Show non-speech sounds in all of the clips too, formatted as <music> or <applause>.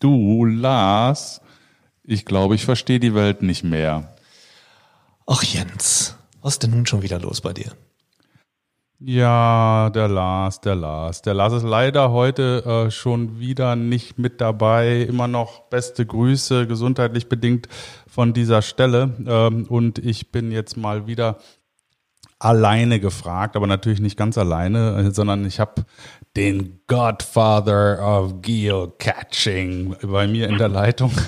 Du, Lars, ich glaube, ich verstehe die Welt nicht mehr. Ach Jens, was ist denn nun schon wieder los bei dir? Ja, der Lars, der Lars. Der Lars ist leider heute äh, schon wieder nicht mit dabei. Immer noch beste Grüße, gesundheitlich bedingt von dieser Stelle. Ähm, und ich bin jetzt mal wieder alleine gefragt, aber natürlich nicht ganz alleine, äh, sondern ich habe den Godfather of Geocaching bei mir in der Leitung. <laughs>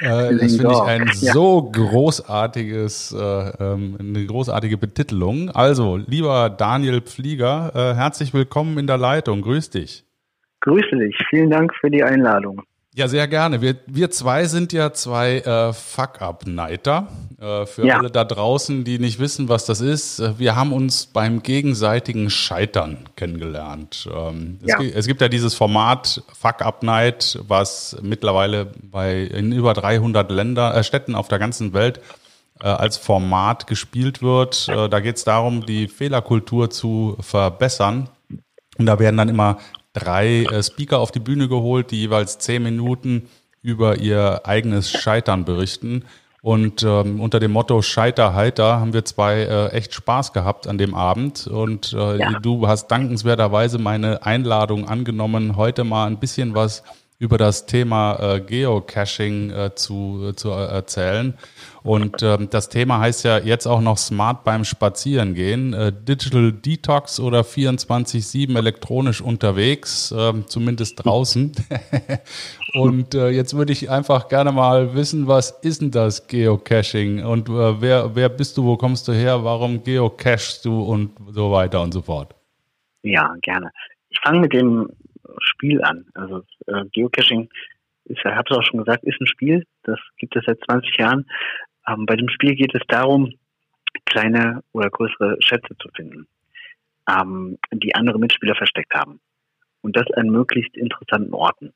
Äh, das finde ich ein so großartiges, äh, ähm, eine großartige Betitelung. Also, lieber Daniel Pflieger, herzlich willkommen in der Leitung. Grüß dich. Grüße dich. Vielen Dank für die Einladung. Ja, sehr gerne. Wir, wir zwei sind ja zwei äh, Fuck-Up-Nighter. Äh, für ja. alle da draußen, die nicht wissen, was das ist. Äh, wir haben uns beim gegenseitigen Scheitern kennengelernt. Ähm, ja. es, es, gibt ja dieses Format Fuck-Up-Night, was mittlerweile bei in über 300 Länder, äh, Städten auf der ganzen Welt äh, als Format gespielt wird. Äh, da geht es darum, die Fehlerkultur zu verbessern. Und da werden dann immer drei äh, Speaker auf die Bühne geholt, die jeweils zehn Minuten über ihr eigenes Scheitern berichten. Und ähm, unter dem Motto Scheiter heiter haben wir zwei äh, echt Spaß gehabt an dem Abend. Und äh, ja. du hast dankenswerterweise meine Einladung angenommen, heute mal ein bisschen was über das Thema äh, Geocaching äh, zu, zu erzählen. Und ähm, das Thema heißt ja jetzt auch noch Smart beim Spazierengehen. Äh, Digital Detox oder 24-7 elektronisch unterwegs, äh, zumindest draußen. <laughs> und äh, jetzt würde ich einfach gerne mal wissen, was ist denn das Geocaching? Und äh, wer, wer bist du, wo kommst du her, warum geocachst du und so weiter und so fort? Ja, gerne. Ich fange mit dem Spiel an. Also äh, Geocaching ich habe es auch schon gesagt, ist ein Spiel. Das gibt es seit 20 Jahren. Ähm, bei dem Spiel geht es darum, kleine oder größere Schätze zu finden, ähm, die andere Mitspieler versteckt haben. Und das an möglichst interessanten Orten.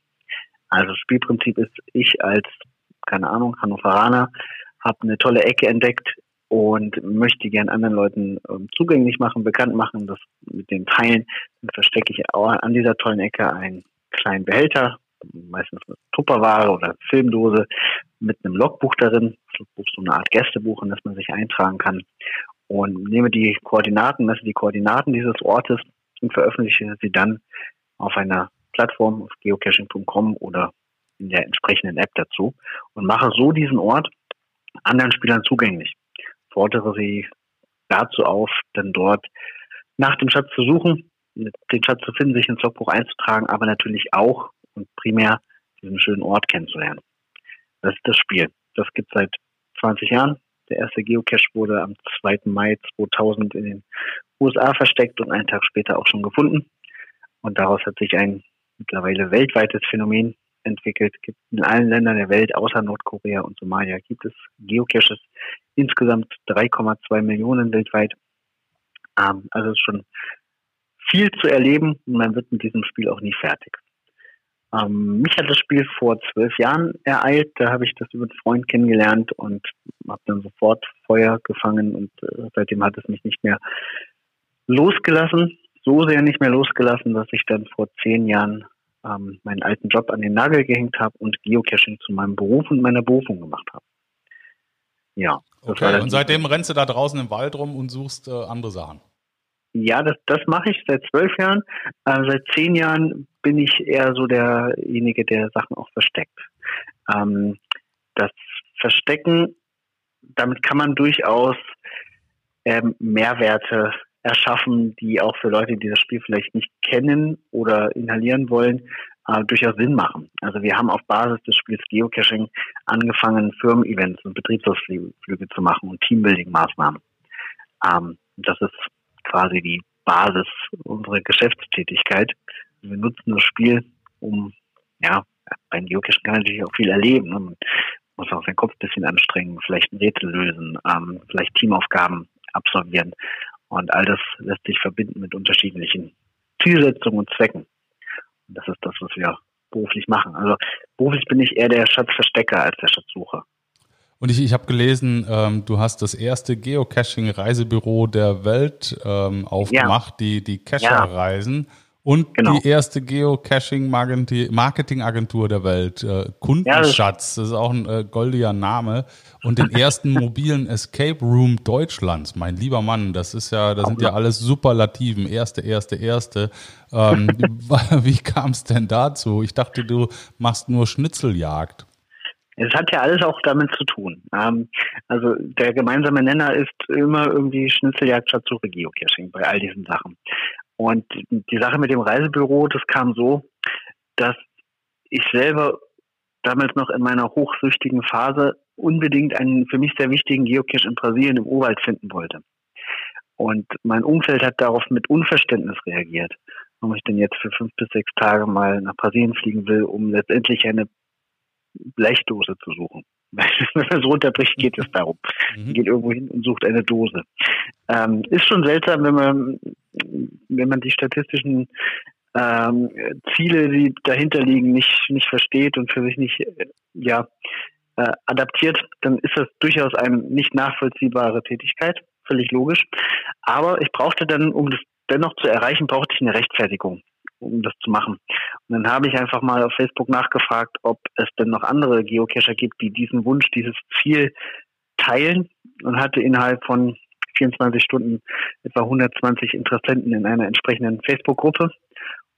Also Spielprinzip ist, ich als, keine Ahnung, Hannoveraner, habe eine tolle Ecke entdeckt und möchte gern anderen Leuten ähm, zugänglich machen, bekannt machen, das mit den Teilen. Dann verstecke ich an dieser tollen Ecke einen kleinen Behälter, meistens eine Tupperware oder Filmdose mit einem Logbuch darin. Logbuch so eine Art Gästebuch, in das man sich eintragen kann. Und nehme die Koordinaten, messe die Koordinaten dieses Ortes und veröffentliche sie dann auf einer Plattform auf geocaching.com oder in der entsprechenden App dazu und mache so diesen Ort anderen Spielern zugänglich fordere sie dazu auf, dann dort nach dem Schatz zu suchen, den Schatz zu finden, sich ins Logbuch einzutragen, aber natürlich auch und primär diesen schönen Ort kennenzulernen. Das ist das Spiel. Das gibt es seit 20 Jahren. Der erste Geocache wurde am 2. Mai 2000 in den USA versteckt und einen Tag später auch schon gefunden. Und daraus hat sich ein mittlerweile weltweites Phänomen entwickelt. Gibt in allen Ländern der Welt außer Nordkorea und Somalia gibt es Geocaches. Insgesamt 3,2 Millionen weltweit. Ähm, also ist schon viel zu erleben und man wird mit diesem Spiel auch nie fertig. Ähm, mich hat das Spiel vor zwölf Jahren ereilt. Da habe ich das über einen Freund kennengelernt und habe dann sofort Feuer gefangen und äh, seitdem hat es mich nicht mehr losgelassen. So sehr nicht mehr losgelassen, dass ich dann vor zehn Jahren ähm, meinen alten Job an den Nagel gehängt habe und Geocaching zu meinem Beruf und meiner Berufung gemacht habe. Ja. Okay, und seitdem rennst du da draußen im Wald rum und suchst äh, andere Sachen. Ja, das, das mache ich seit zwölf Jahren. Äh, seit zehn Jahren bin ich eher so derjenige, der Sachen auch versteckt. Ähm, das Verstecken, damit kann man durchaus ähm, Mehrwerte erschaffen, die auch für Leute, die das Spiel vielleicht nicht kennen oder inhalieren wollen, äh, durchaus Sinn machen. Also wir haben auf Basis des Spiels Geocaching angefangen, Firmen-Events und Betriebsausflüge zu machen und Teambuilding-Maßnahmen. Ähm, das ist quasi die Basis unserer Geschäftstätigkeit. Wir nutzen das Spiel, um, ja, beim Geocaching kann man natürlich auch viel erleben. Ne? Man muss auch seinen Kopf ein bisschen anstrengen, vielleicht ein Rätsel lösen, ähm, vielleicht Teamaufgaben absolvieren. Und all das lässt sich verbinden mit unterschiedlichen Zielsetzungen und Zwecken. Und das ist das, was wir beruflich machen. Also beruflich bin ich eher der Schatzverstecker als der Schatzsucher. Und ich, ich habe gelesen, ähm, du hast das erste Geocaching-Reisebüro der Welt ähm, aufgemacht, ja. die, die Cacher-Reisen. Und genau. die erste Geocaching-Marketing-Agentur der Welt, äh, Kundenschatz, das ist auch ein äh, goldiger Name. Und den ersten <laughs> mobilen Escape Room Deutschlands, mein lieber Mann, das ist ja, das sind ja alles Superlativen, erste, erste, erste. Ähm, <laughs> <laughs> wie kam es denn dazu? Ich dachte, du machst nur Schnitzeljagd. Es hat ja alles auch damit zu tun. Ähm, also der gemeinsame Nenner ist immer irgendwie Schnitzeljagd statt Geocaching bei all diesen Sachen. Und die Sache mit dem Reisebüro, das kam so, dass ich selber damals noch in meiner hochsüchtigen Phase unbedingt einen für mich sehr wichtigen Geocache in Brasilien im Urwald finden wollte. Und mein Umfeld hat darauf mit Unverständnis reagiert, warum ich denn jetzt für fünf bis sechs Tage mal nach Brasilien fliegen will, um letztendlich eine Blechdose zu suchen. <laughs> Wenn man es runterbricht, geht es darum. Mhm. Man geht irgendwo hin und sucht eine Dose. Ähm, ist schon seltsam, wenn man, wenn man die statistischen ähm, Ziele, die dahinter liegen, nicht, nicht versteht und für sich nicht, äh, ja, äh, adaptiert, dann ist das durchaus eine nicht nachvollziehbare Tätigkeit. Völlig logisch. Aber ich brauchte dann, um das dennoch zu erreichen, brauchte ich eine Rechtfertigung um das zu machen. Und dann habe ich einfach mal auf Facebook nachgefragt, ob es denn noch andere Geocacher gibt, die diesen Wunsch, dieses Ziel teilen und hatte innerhalb von 24 Stunden etwa 120 Interessenten in einer entsprechenden Facebook-Gruppe.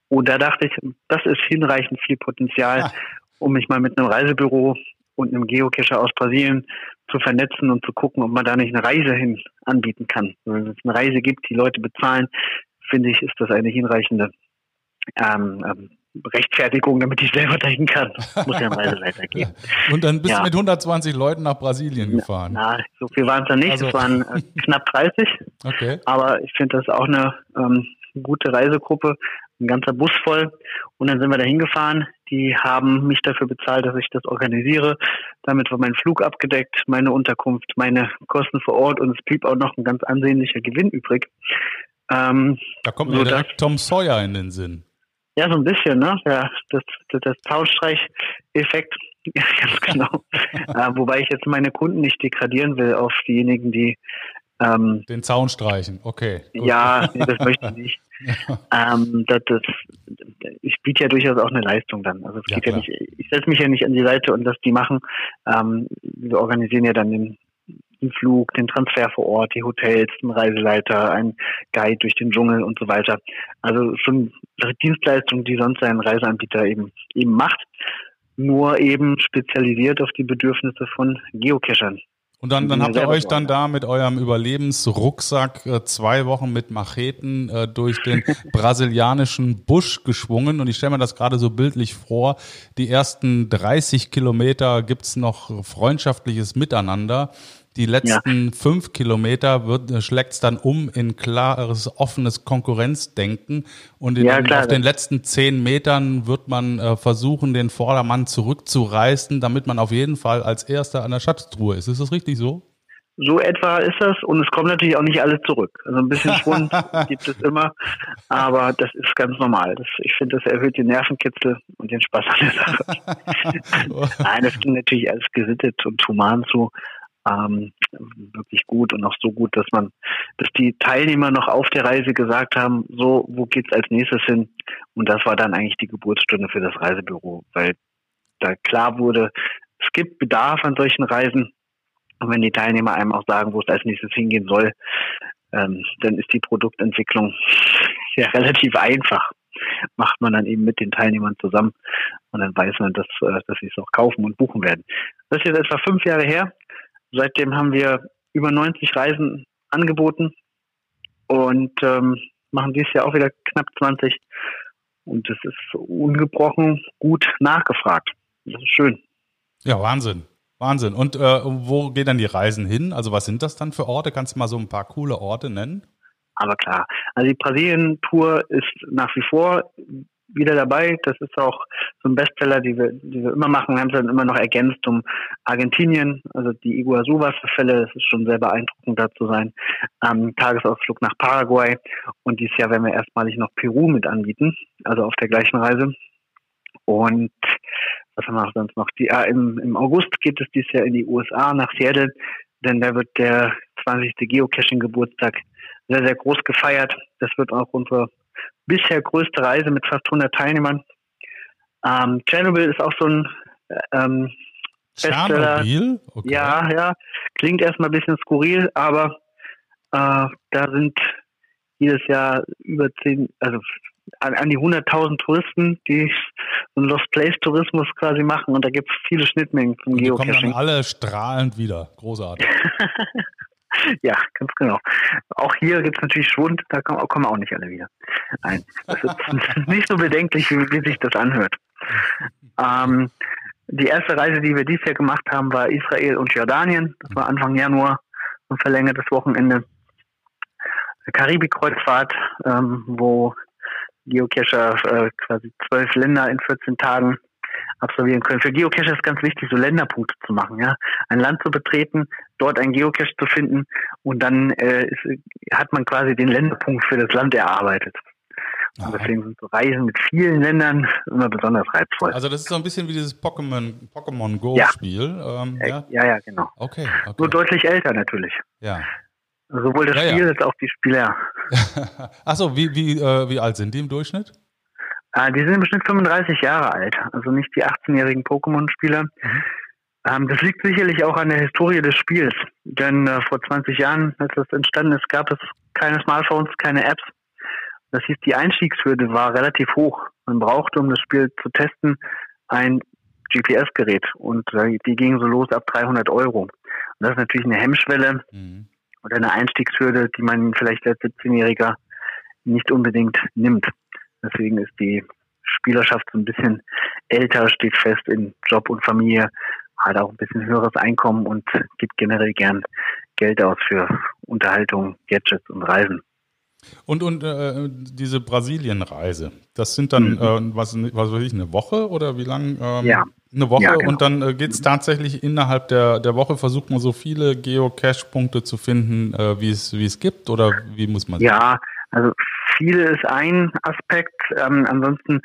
Und da dachte ich, das ist hinreichend viel Potenzial, ja. um mich mal mit einem Reisebüro und einem Geocacher aus Brasilien zu vernetzen und zu gucken, ob man da nicht eine Reise hin anbieten kann. Wenn es eine Reise gibt, die Leute bezahlen, finde ich, ist das eine hinreichende ähm, ähm, Rechtfertigung, damit ich selber dahin kann. Muss ja ein Reiseleiter geben. <laughs> Und dann bist ja. du mit 120 Leuten nach Brasilien gefahren. Na, so viel waren es dann nicht. Also. Es waren äh, <laughs> knapp 30. Okay. Aber ich finde das auch eine ähm, gute Reisegruppe. Ein ganzer Bus voll. Und dann sind wir da hingefahren. Die haben mich dafür bezahlt, dass ich das organisiere. Damit war mein Flug abgedeckt, meine Unterkunft, meine Kosten vor Ort und es blieb auch noch ein ganz ansehnlicher Gewinn übrig. Ähm, da kommt mir direkt Tom Sawyer in den Sinn. Ja, so ein bisschen, ne? Ja, das, das, das Zaunstreich-Effekt, <laughs> ja, ganz genau. <laughs> äh, wobei ich jetzt meine Kunden nicht degradieren will auf diejenigen, die ähm, den Zaun streichen, okay. Gut. Ja, <laughs> nee, das möchte ich nicht. ähm, das, das, ich biete ja durchaus auch eine Leistung dann. Also es ja, ja nicht, ich setze mich ja nicht an die Seite und das die machen. Ähm, wir organisieren ja dann den den Flug, den Transfer vor Ort, die Hotels, den Reiseleiter, ein Guide durch den Dschungel und so weiter. Also schon Dienstleistungen, die sonst ein Reiseanbieter eben eben macht, nur eben spezialisiert auf die Bedürfnisse von Geocachern. Und dann, dann habt ihr euch dann da mit eurem Überlebensrucksack äh, zwei Wochen mit Macheten äh, durch den <laughs> brasilianischen Busch geschwungen. Und ich stelle mir das gerade so bildlich vor. Die ersten 30 Kilometer gibt's noch freundschaftliches Miteinander. Die letzten ja. fünf Kilometer äh, schlägt es dann um in klares, offenes Konkurrenzdenken. Und in, ja, klar, auf den letzten zehn Metern wird man äh, versuchen, den Vordermann zurückzureißen, damit man auf jeden Fall als Erster an der Schatztruhe ist. Ist das richtig so? So etwa ist das und es kommen natürlich auch nicht alle zurück. Also ein bisschen Schwund <laughs> gibt es immer, aber das ist ganz normal. Das, ich finde, das erhöht den Nervenkitzel und den Spaß an der Sache. <laughs> Nein, das ging natürlich alles gesittet und human zu ähm, wirklich gut und auch so gut, dass man, dass die Teilnehmer noch auf der Reise gesagt haben, so, wo geht's als nächstes hin? Und das war dann eigentlich die Geburtsstunde für das Reisebüro, weil da klar wurde, es gibt Bedarf an solchen Reisen. Und wenn die Teilnehmer einem auch sagen, wo es als nächstes hingehen soll, ähm, dann ist die Produktentwicklung <laughs> ja relativ einfach. Macht man dann eben mit den Teilnehmern zusammen und dann weiß man, dass, äh, dass sie es auch kaufen und buchen werden. Das ist jetzt etwa fünf Jahre her. Seitdem haben wir über 90 Reisen angeboten und ähm, machen dieses Jahr auch wieder knapp 20. Und es ist ungebrochen gut nachgefragt. Das ist schön. Ja, Wahnsinn. Wahnsinn. Und äh, wo gehen dann die Reisen hin? Also was sind das dann für Orte? Kannst du mal so ein paar coole Orte nennen? Aber klar, also die Brasilien-Tour ist nach wie vor wieder dabei. Das ist auch so ein Bestseller, die wir, die wir immer machen. Wir haben es dann immer noch ergänzt um Argentinien, also die Iguazu-Wasserfälle. Das ist schon sehr beeindruckend, da zu sein. Ähm, Tagesausflug nach Paraguay. Und dieses Jahr werden wir erstmalig noch Peru mit anbieten, also auf der gleichen Reise. Und was haben wir sonst noch? Die, äh, im, Im August geht es dieses Jahr in die USA, nach Seattle, denn da wird der 20. Geocaching-Geburtstag sehr, sehr groß gefeiert. Das wird auch unsere bisher größte Reise mit fast 100 Teilnehmern. Ähm, Chernobyl ist auch so ein ähm, Chernobyl? Okay. Ja, ja. Klingt erstmal ein bisschen skurril, aber äh, da sind jedes Jahr über zehn, also an, an die 100.000 Touristen, die so einen Lost Place Tourismus quasi machen und da gibt es viele Schnittmengen zum die Geocaching. Die kommen dann alle strahlend wieder. Großartig. <laughs> <laughs> ja, ganz genau. Auch hier gibt es natürlich Schwund, da kommen, auch nicht alle wieder. Nein, das ist <laughs> nicht so bedenklich, wie, wie sich das anhört. Ähm, die erste Reise, die wir dieses Jahr gemacht haben, war Israel und Jordanien. Das war Anfang Januar, ein verlängertes Wochenende. Karibik-Kreuzfahrt, ähm, wo Geocacher äh, quasi zwölf Länder in 14 Tagen absolvieren können. Für Geocacher ist ganz wichtig, so Länderpunkte zu machen, ja. Ein Land zu betreten, dort ein Geocache zu finden und dann äh, ist, hat man quasi den Länderpunkt für das Land erarbeitet. Und deswegen sind so Reisen mit vielen Ländern immer besonders reizvoll. Also das ist so ein bisschen wie dieses Pokémon, Pokémon Go-Spiel. Ja. Ähm, ja. ja. ja, genau. Okay, okay. Nur deutlich älter natürlich. Ja. Sowohl das ja, Spiel als auch die Spieler. <laughs> Achso, wie, wie, äh, wie alt sind die im Durchschnitt? Äh, die sind im Schnitt 35 Jahre alt, also nicht die 18-jährigen Pokémon-Spieler. Mhm. Ähm, das liegt sicherlich auch an der Historie des Spiels, denn äh, vor 20 Jahren, als das entstanden ist, gab es keine Smartphones, keine Apps. Das hieß, die Einstiegshürde war relativ hoch. Man brauchte, um das Spiel zu testen, ein GPS-Gerät und äh, die gingen so los ab 300 Euro. Und das ist natürlich eine Hemmschwelle. Mhm oder eine Einstiegshürde, die man vielleicht als 17-Jähriger nicht unbedingt nimmt. Deswegen ist die Spielerschaft so ein bisschen älter, steht fest in Job und Familie, hat auch ein bisschen höheres Einkommen und gibt generell gern Geld aus für Unterhaltung, Gadgets und Reisen. Und, und äh, diese Brasilien-Reise, das sind dann, mhm. äh, was, was weiß ich, eine Woche oder wie lang? Ähm, ja, eine Woche ja, genau. und dann äh, geht es tatsächlich innerhalb der, der Woche, versucht man so viele Geocache-Punkte zu finden, äh, wie es wie es gibt oder wie muss man sagen? Ja, also viele ist ein Aspekt, ähm, ansonsten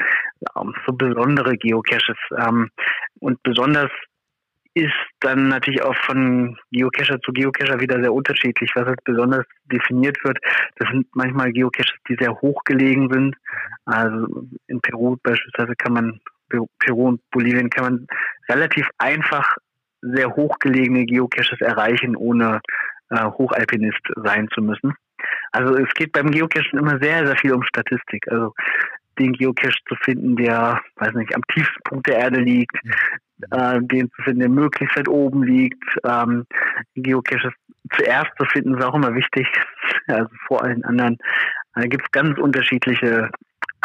ähm, so besondere Geocaches ähm, und besonders ist dann natürlich auch von Geocacher zu Geocacher wieder sehr unterschiedlich, was als besonders definiert wird. Das sind manchmal Geocaches, die sehr hoch gelegen sind. Also in Peru beispielsweise kann man Peru und Bolivien kann man relativ einfach sehr hochgelegene Geocaches erreichen, ohne äh, Hochalpinist sein zu müssen. Also es geht beim Geocachen immer sehr, sehr viel um Statistik. Also den Geocache zu finden, der, weiß nicht, am tiefsten Punkt der Erde liegt, äh, den zu finden, der möglichst weit oben liegt. Ähm, Geocaches zuerst zu finden, ist auch immer wichtig, <laughs> also vor allen anderen. Da gibt es ganz unterschiedliche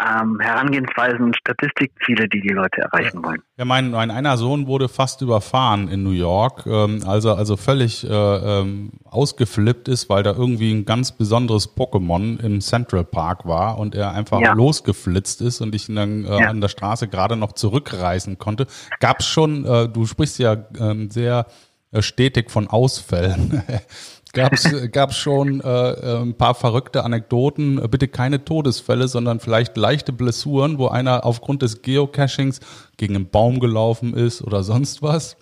ähm, Herangehensweisen und Statistikziele, die die Leute erreichen wollen. Ja, mein, mein einer Sohn wurde fast überfahren in New York, ähm, also also völlig äh, ähm, ausgeflippt ist, weil da irgendwie ein ganz besonderes Pokémon im Central Park war und er einfach ja. losgeflitzt ist und ich ihn dann äh, ja. an der Straße gerade noch zurückreißen konnte. Gab es schon, äh, du sprichst ja ähm, sehr äh, stetig von Ausfällen. <laughs> Gab es schon äh, äh, ein paar verrückte Anekdoten? Bitte keine Todesfälle, sondern vielleicht leichte Blessuren, wo einer aufgrund des Geocachings gegen einen Baum gelaufen ist oder sonst was?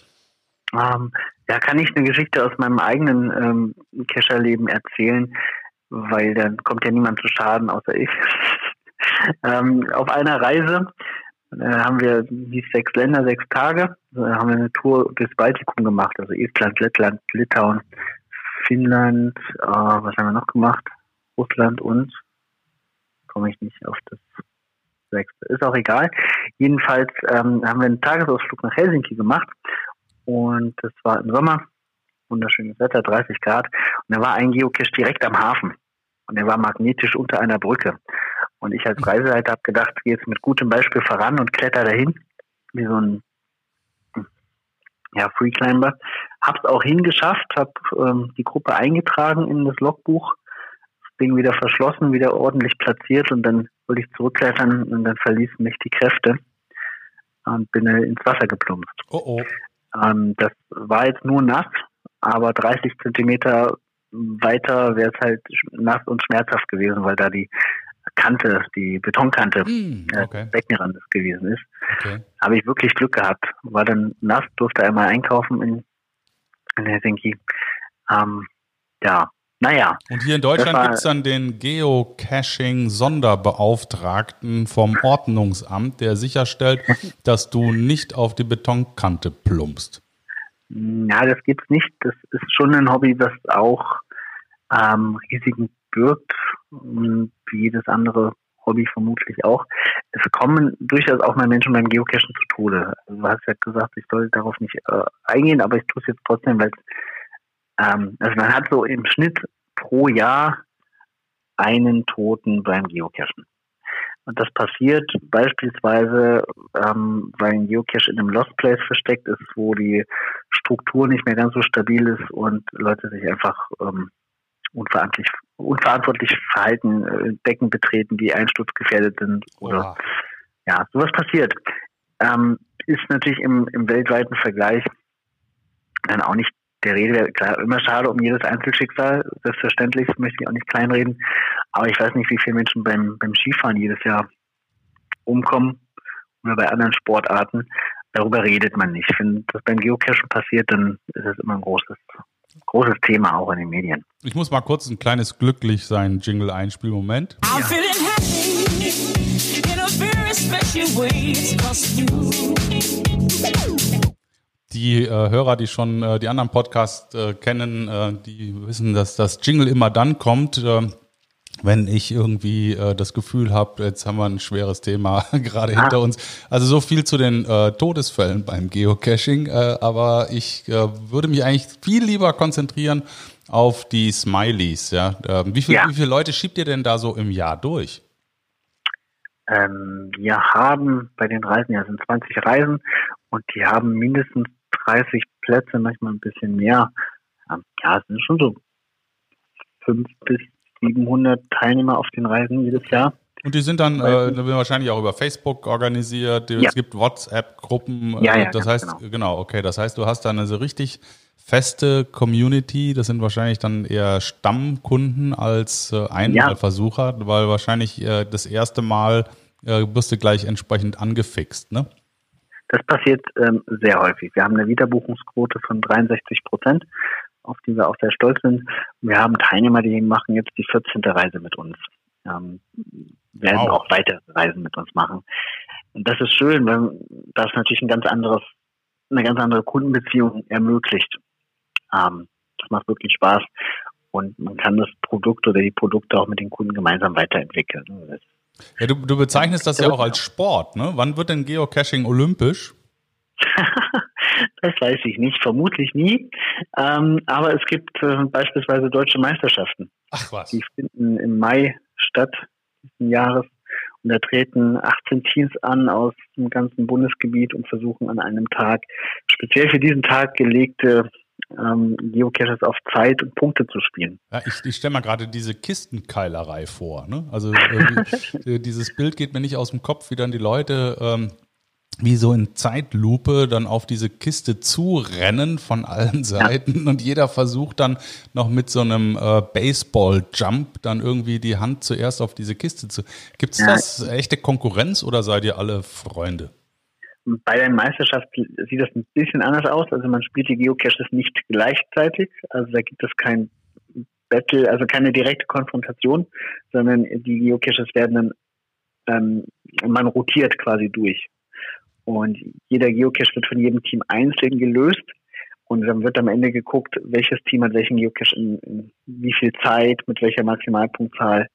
Ähm, da kann ich eine Geschichte aus meinem eigenen ähm, Cacherleben erzählen, weil dann kommt ja niemand zu Schaden außer ich. <laughs> ähm, auf einer Reise äh, haben wir die sechs Länder, sechs Tage, äh, haben wir eine Tour durchs Baltikum gemacht, also Estland, Lettland, Litauen, Finnland, äh, was haben wir noch gemacht? Russland und komme ich nicht auf das sechste. Ist auch egal. Jedenfalls ähm, haben wir einen Tagesausflug nach Helsinki gemacht und das war im Sommer, wunderschönes Wetter, 30 Grad und da war ein Geocache direkt am Hafen und er war magnetisch unter einer Brücke. Und ich als Reiseleiter habe gedacht, gehe jetzt mit gutem Beispiel voran und kletter dahin, wie so ein ja, Freeclimber. Hab's auch hingeschafft, habe ähm, die Gruppe eingetragen in das Logbuch, das Ding wieder verschlossen, wieder ordentlich platziert und dann wollte ich zurückklettern und dann verließen mich die Kräfte und bin ins Wasser geplumpst. Oh oh. Ähm, das war jetzt nur nass, aber 30 Zentimeter weiter wäre es halt nass und schmerzhaft gewesen, weil da die Kante, die Betonkante mm, okay. Beckenrandes gewesen ist. Okay. Habe ich wirklich Glück gehabt. War dann nass, durfte einmal einkaufen in, in Helsinki. Ähm, ja, naja. Und hier in Deutschland gibt es dann den Geocaching-Sonderbeauftragten vom Ordnungsamt, der sicherstellt, dass du nicht auf die Betonkante plumpst. Ja, das gibt's nicht. Das ist schon ein Hobby, das auch ähm, Risiken birgt, wie jedes andere Hobby vermutlich auch. Es kommen durchaus auch mal Menschen beim Geocachen zu Tode. Also du hast ja gesagt, ich soll darauf nicht äh, eingehen, aber ich tue es jetzt trotzdem, weil ähm, also man hat so im Schnitt pro Jahr einen Toten beim Geocachen. Und das passiert beispielsweise, ähm, weil ein Geocache in einem Lost Place versteckt ist, wo die Struktur nicht mehr ganz so stabil ist und Leute sich einfach ähm, unverantwortlich, unverantwortlich verhalten, äh, Decken betreten, die einsturzgefährdet sind oder Oha. ja, sowas passiert. Ähm, ist natürlich im, im weltweiten Vergleich dann auch nicht der Rede. Klar, immer schade um jedes Einzelschicksal, selbstverständlich, möchte ich auch nicht kleinreden. Aber ich weiß nicht, wie viele Menschen beim, beim Skifahren jedes Jahr umkommen oder bei anderen Sportarten. Darüber redet man nicht. Wenn das beim Geocachen passiert, dann ist es immer ein großes großes Thema auch in den Medien. Ich muss mal kurz ein kleines glücklich sein Jingle einspielen. Moment. Ja. Die äh, Hörer, die schon äh, die anderen Podcasts äh, kennen, äh, die wissen, dass das Jingle immer dann kommt, äh, wenn ich irgendwie äh, das Gefühl habe, jetzt haben wir ein schweres Thema <laughs> gerade ah. hinter uns. Also so viel zu den äh, Todesfällen beim Geocaching, äh, aber ich äh, würde mich eigentlich viel lieber konzentrieren auf die Smileys. Ja? Ähm, wie, viel, ja. wie viele Leute schiebt ihr denn da so im Jahr durch? Ähm, wir haben bei den Reisen, ja sind 20 Reisen und die haben mindestens 30 Plätze, manchmal ein bisschen mehr. Ähm, ja, es sind schon so fünf bis 700 Teilnehmer auf den Reisen jedes Jahr. Und die sind dann äh, wahrscheinlich auch über Facebook organisiert. Es ja. gibt WhatsApp-Gruppen. Ja, ja, das heißt, genau. genau. okay. Das heißt, du hast dann eine so richtig feste Community. Das sind wahrscheinlich dann eher Stammkunden als äh, Einmalversucher, ja. weil wahrscheinlich äh, das erste Mal äh, wirst du gleich entsprechend angefixt, ne? Das passiert ähm, sehr häufig. Wir haben eine Wiederbuchungsquote von 63 Prozent auf die wir auch sehr stolz sind. Wir haben Teilnehmer, die machen jetzt die 14. Reise mit uns. Ähm, werden wow. auch weitere Reisen mit uns machen. Und das ist schön, weil das natürlich ein ganz anderes, eine ganz andere Kundenbeziehung ermöglicht. Ähm, das macht wirklich Spaß. Und man kann das Produkt oder die Produkte auch mit den Kunden gemeinsam weiterentwickeln. Ja, du, du bezeichnest das ja auch als Sport, ne? Wann wird denn Geocaching olympisch? <laughs> das weiß ich nicht, vermutlich nie. Ähm, aber es gibt äh, beispielsweise deutsche Meisterschaften. Ach was. Die finden im Mai statt diesen Jahres. Und da treten 18 Teams an aus dem ganzen Bundesgebiet und versuchen an einem Tag speziell für diesen Tag gelegte ähm, Geocaches auf Zeit und Punkte zu spielen. Ja, ich, ich stelle mal gerade diese Kistenkeilerei vor. Ne? Also äh, <laughs> dieses Bild geht mir nicht aus dem Kopf, wie dann die Leute ähm, wie so in Zeitlupe dann auf diese Kiste zurennen von allen Seiten ja. und jeder versucht dann noch mit so einem äh, Baseball-Jump dann irgendwie die Hand zuerst auf diese Kiste zu. Gibt es ja. das echte Konkurrenz oder seid ihr alle Freunde? Bei der Meisterschaft sieht das ein bisschen anders aus. Also man spielt die Geocaches nicht gleichzeitig. Also da gibt es kein Battle, also keine direkte Konfrontation, sondern die Geocaches werden dann, ähm, man rotiert quasi durch. Und jeder Geocache wird von jedem Team einzeln gelöst. Und dann wird am Ende geguckt, welches Team hat welchen Geocache in, in wie viel Zeit, mit welcher Maximalpunktzahl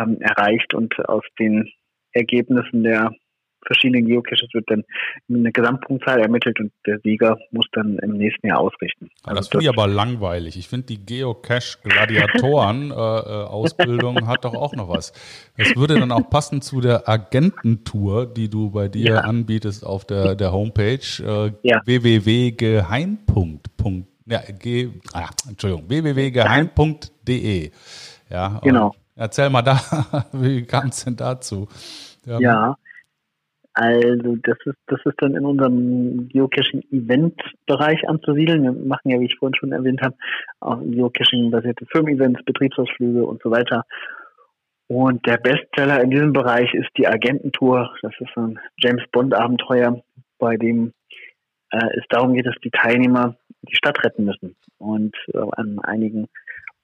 ähm, erreicht. Und aus den Ergebnissen der verschiedenen Geocaches wird dann eine Gesamtpunktzahl ermittelt und der Sieger muss dann im nächsten Jahr ausrichten. Ja, also das finde ich aber langweilig. Ich finde die Geocache-Gladiatoren-Ausbildung <laughs> äh, hat doch auch noch was. Das würde dann auch passen zu der Agententour, die du bei dir ja. anbietest auf der, der Homepage äh, ja. www.geheim.de. Ja, G, ah, Entschuldigung, www.geheim.de. Ja, genau. Erzähl mal da, <laughs> wie kam es denn dazu? Ja, ja also das ist, das ist dann in unserem Geocaching-Event-Bereich anzusiedeln. Wir machen ja, wie ich vorhin schon erwähnt habe, auch Geocaching-basierte Firmen-Events, Betriebsausflüge und so weiter. Und der Bestseller in diesem Bereich ist die Agententour. Das ist ein James Bond-Abenteuer, bei dem äh, es darum geht, dass die Teilnehmer die Stadt retten müssen und äh, an einigen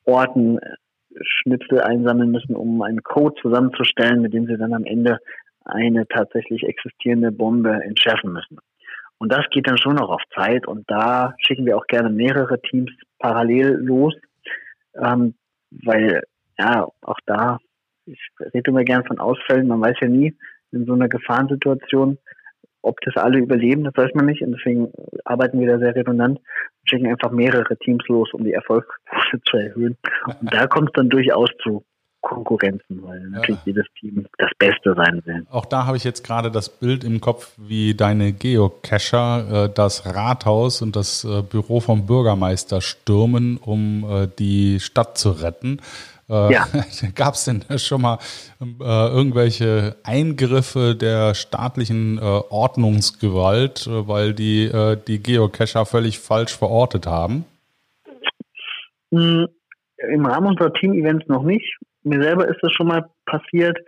Orten Schnipsel einsammeln müssen, um einen Code zusammenzustellen, mit dem sie dann am Ende eine tatsächlich existierende Bombe entschärfen müssen. Und das geht dann schon noch auf Zeit und da schicken wir auch gerne mehrere Teams parallel los, ähm, weil ja auch da, ich rede immer gern von Ausfällen, man weiß ja nie in so einer Gefahrensituation, ob das alle überleben, das weiß man nicht. Und deswegen arbeiten wir da sehr redundant und schicken einfach mehrere Teams los, um die Erfolgsquote <laughs> zu erhöhen. Und da kommt es dann durchaus zu Konkurrenzen, weil natürlich ja. jedes Team das Beste sein will. Auch da habe ich jetzt gerade das Bild im Kopf, wie deine Geocacher äh, das Rathaus und das äh, Büro vom Bürgermeister stürmen, um äh, die Stadt zu retten. Äh, ja. <laughs> Gab es denn schon mal äh, irgendwelche Eingriffe der staatlichen äh, Ordnungsgewalt, weil die die Geocacher völlig falsch verortet haben? Hm, Im Rahmen unserer Team-Events noch nicht. Mir selber ist es schon mal passiert,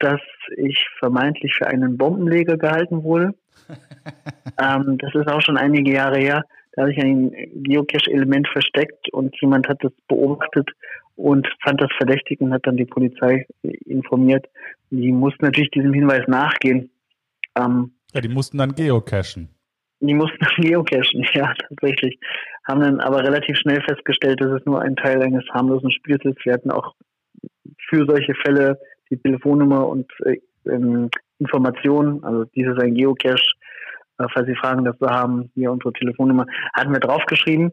dass ich vermeintlich für einen Bombenleger gehalten wurde. <laughs> ähm, das ist auch schon einige Jahre her. Da habe ich ein Geocache-Element versteckt und jemand hat das beobachtet und fand das verdächtig und hat dann die Polizei informiert. Die mussten natürlich diesem Hinweis nachgehen. Ähm, ja, die mussten dann geocachen. Die mussten dann <laughs> geocachen, ja, tatsächlich. Haben dann aber relativ schnell festgestellt, dass es nur ein Teil eines harmlosen Spiels ist. Wir hatten auch für solche Fälle die Telefonnummer und äh, ähm, Informationen, also dieses ein Geocache, äh, falls Sie Fragen dazu haben, hier unsere Telefonnummer, hatten wir draufgeschrieben.